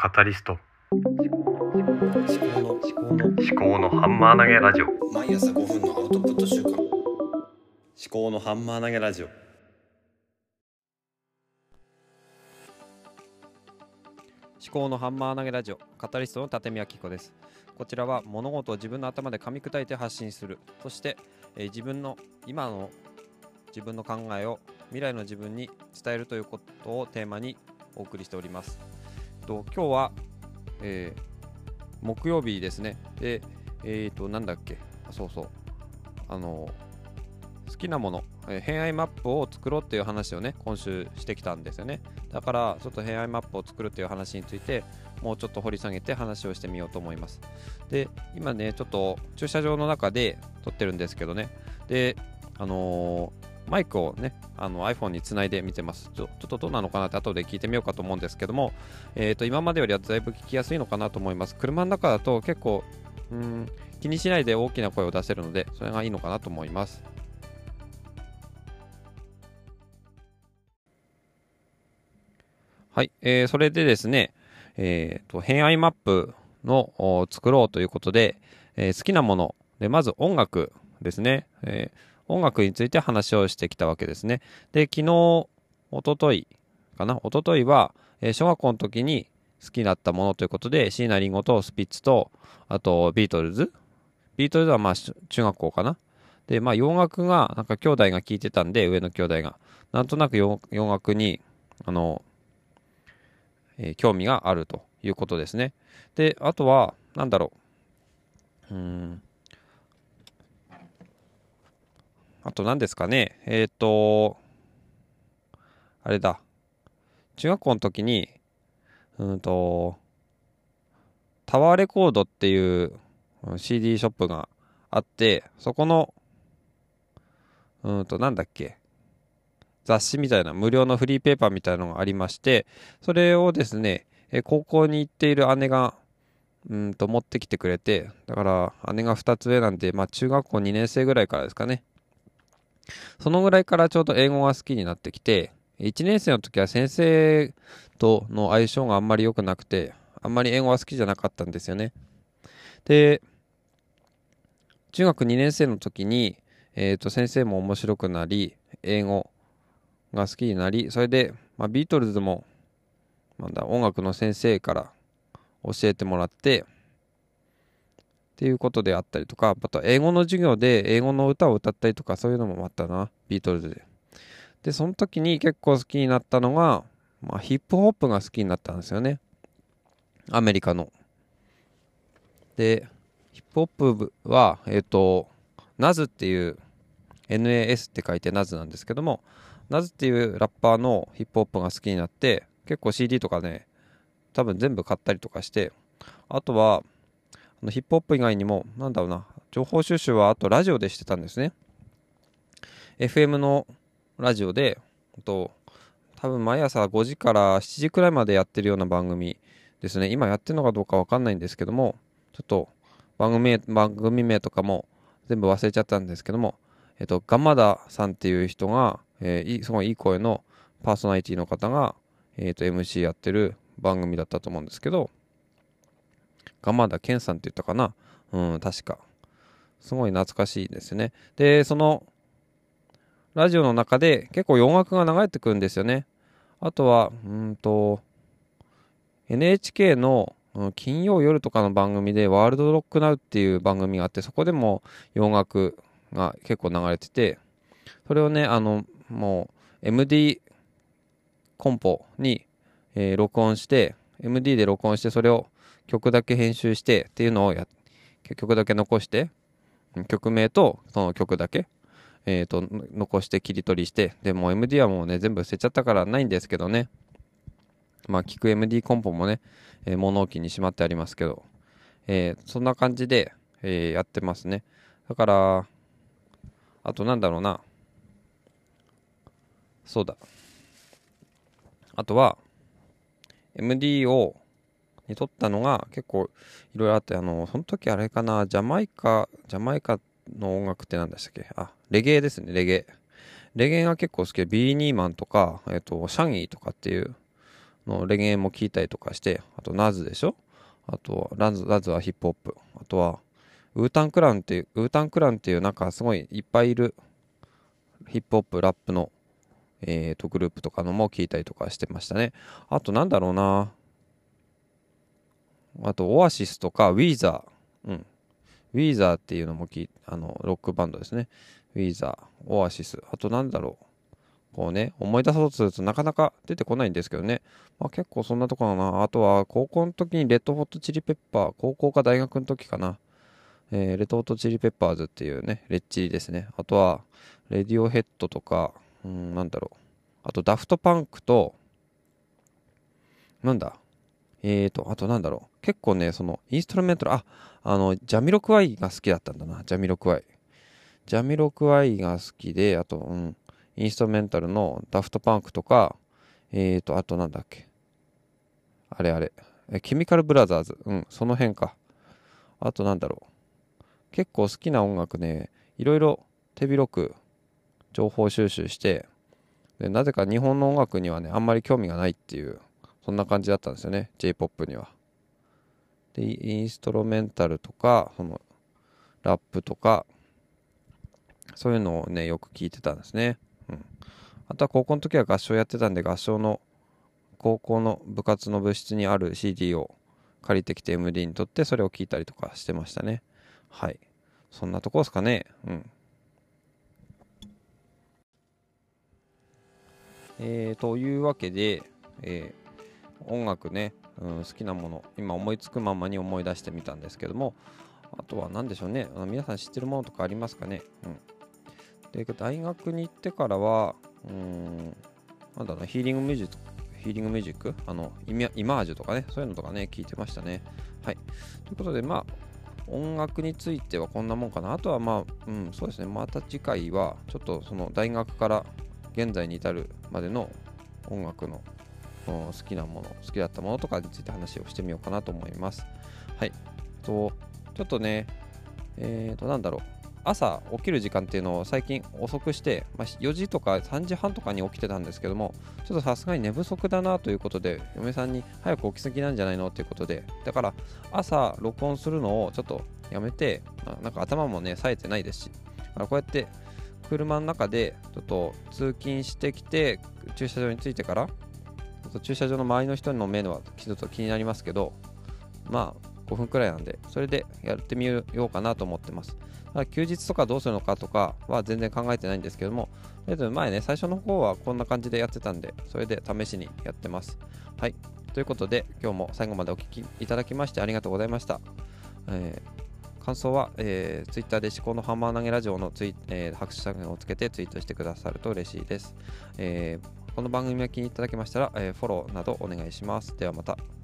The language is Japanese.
カタリスト。思考の思考の思考のハンマー投げラジオ。毎朝5分のアウトプット週間思考のハンマー投げラジオ。思考のハンマー投げラジオ。カタリストの立見明子です。こちらは物事を自分の頭で噛み砕いて発信する。そして、えー自分の今の自分の考えを未来の自分に伝えるということをテーマにお送りしておりますと今日は、えー木曜日ですね。でえっ、となんだっけ。そうそう。あの好きなもの、えー偏愛マップを作ろうっていう話をね今週してきたんですよね。だからちょっと偏愛マップを作るっていう話についてもうちょっと掘り下げて話をしてみようと思います。で今ねちょっと駐車場の中で撮ってるんですけどね。であのーマイクをねあの iPhone につないで見てます。ちょちょっとどうなのかなって後で聞いてみようかと思うんですけども、えー、と今までよりはだいぶ聞きやすいのかなと思います。車の中だと結構うん気にしないで大きな声を出せるのでそれがいいのかなと思います。はい、えーそれでですね、えーと偏愛マップの作ろうということで、えー好きなもの。でまず音楽ですね、えー音楽について話をしてきたわけですねで昨日おとといかな？おとといは、えー小学校の時に好きだったものということで椎名林檎とスピッツとあとビートルズ？ビートルズはまあ中学校かな？でまあ洋楽がなんか兄弟が聴いてたんで上の兄弟がなんとなく洋楽にあのえー興味があるということですね。で、あとは、なんだろう。うん。あと何ですかね。えっ、と、あれだ。中学校の時に、うんと、タワーレコードっていう CD ショップがあって、そこの、うんと、なんだっけ。雑誌みたいな無料のフリーペーパーみたいなのがありましてそれをですねえ高校に行っている姉がうんと持ってきてくれてだから姉が2つ上なんでまあ中学校2年生ぐらいからですかねそのぐらいからちょうど英語が好きになってきて1年生の時は先生との相性があんまり良くなくてあんまり英語は好きじゃなかったんですよね。で中学2年生の時に、えー、と先生も面白くなり英語が好きになりそれで、まあ、ビートルズもなんだ音楽の先生から教えてもらってっていうことであったりとかあと英語の授業で英語の歌を歌ったりとかそういうのもあったなビートルズで。でその時に結構好きになったのが、まあ、ヒップホップが好きになったんですよね。アメリカの。でヒップホップはえっ、とナズっていう NAS って書いてナズなんですけどもナズっていうラッパーのヒップホップが好きになって結構 CD とかね多分全部買ったりとかしてあとはあのヒップホップ以外にもなんだろうな情報収集はあとラジオでしてたんですね。FM のラジオでと多分毎朝5時から7時くらいまでやってるような番組ですね。今やってるのかどうかわかんないんですけどもちょっと番組名番組名とかも全部忘れちゃったんですけどもえっとガンマダさんっていう人がえーすごいいい声のパーソナリティの方が、えー、と MC やってる番組だったと思うんですけど鎌田健さんって言ったかな？うん確か。すごい懐かしいですね。でそのラジオの中で結構洋楽が流れてくるんですよね。あとはうんと NHK の金曜夜とかの番組で「ワールドロックナウ」っていう番組があってそこでも洋楽が結構流れててそれをね、あの、もう MD コンポに、えー録音して、MD で録音して、それを曲だけ編集してっていうのをや曲だけ残して、曲名とその曲だけ、えーと、残して切り取りして、でも MD はもうね、全部捨てちゃったからないんですけどね。まあ、聞く MD コンポもね、えー物置にしまってありますけど、えーそんな感じで、えーやってますね。だから、あとなんだろうな。そうだ。あとは、MD を、に撮ったのが結構いろいろあって、あの、その時あれかな、ジャマイカ、ジャマイカの音楽って何でしたっけ？あ、レゲエですね、レゲエ。レゲエが結構好きで、ビーニーマンとか、えっ、と、シャギーとかっていうのレゲエも聞いたりとかしてあとナズでしょ？あとラズラズはヒップホップ。あとはウータンクランっていうウータンクランっていうなんかすごいいっぱいいるヒップホップラップのえー、とグループとかのも聞いたりとかしてましたね。あとなんだろうな。あとオアシスとかウィーザー。うん。ウィーザーっていうのもきあのロックバンドですね。ウィーザーオアシス。あとなんだろう。こうね思い出そうとするとなかなか出てこないんですけどね、まあ、結構そんなとこかな。あとは高校の時にレッドホットチリペッパー。高校か大学の時かな。えー、レッドホットチリペッパーズっていうねレッチリですね。あとはレディオヘッドとかうん、なんだろう。あと、ダフトパンクと、なんだ？えーと、あとなんだろう。結構ね、その、インストルメンタル、あ、あの、ジャミロクワイが好きだったんだな。ジャミロクワイ。ジャミロクワイが好きで、あと、うん、インストルメンタルのダフトパンクとか、えーと、あとなんだっけ。あれあれ。えケミカルブラザーズ。うん、その辺か。あとなんだろう。結構好きな音楽ね、いろいろ手広く情報収集してでなぜか日本の音楽にはねあんまり興味がないっていうそんな感じだったんですよね J-POP には。でインストロメンタルとかそのラップとかそういうのをねよく聞いてたんですね。うん、あとは高校の時は合唱やってたんで合唱の高校の部活の部室にある CD を借りてきて MD にとってそれを聞いたりとかしてましたね。はい。そんなとこですかね。うん。えー、というわけで、えー、音楽ね、うん、好きなもの今思いつくままに思い出してみたんですけどもあとは何でしょうね皆さん知ってるものとかありますかね、うん、で大学に行ってからはうんなんだろうヒーリングミュージックヒーリングミュージック？あのイマージュとかねそういうのとかね聞いてましたね。はい。ということでまあ音楽についてはこんなもんかな。あとはまあうんそうですね。また次回はちょっとその大学から現在に至るまでの音楽の好きなもの好きだったものとかについて話をしてみようかなと思います。はい。とちょっとねえっ、ー、となんだろう。朝起きる時間っていうのを最近遅くして、まあ、4時とか3時半とかに起きてたんですけどもちょっとさすがに寝不足だなということで嫁さんに早く起きすぎなんじゃないのっていうことでだから朝録音するのをちょっとやめて、あ、なんか頭もね冴えてないですしこうやって車の中でちょっと通勤してきて駐車場に着いてからっと駐車場の周りの人の目はちょっと気になりますけどまあ5分くらいなんでそれでやってみようかなと思ってます。ただ休日とかどうするのかとかは全然考えてないんですけどもとりあえず前ね最初の方はこんな感じでやってたんでそれで試しにやってます。はい。ということで今日も最後までお聴きいただきましてありがとうございました、えー感想は、えー、Twitter で思考のハンマー投げラジオのツイ、えー、拍手作業をつけてツイートしてくださると嬉しいです。えー、この番組が気に入っていただけましたら、えー、フォローなどお願いします。ではまた。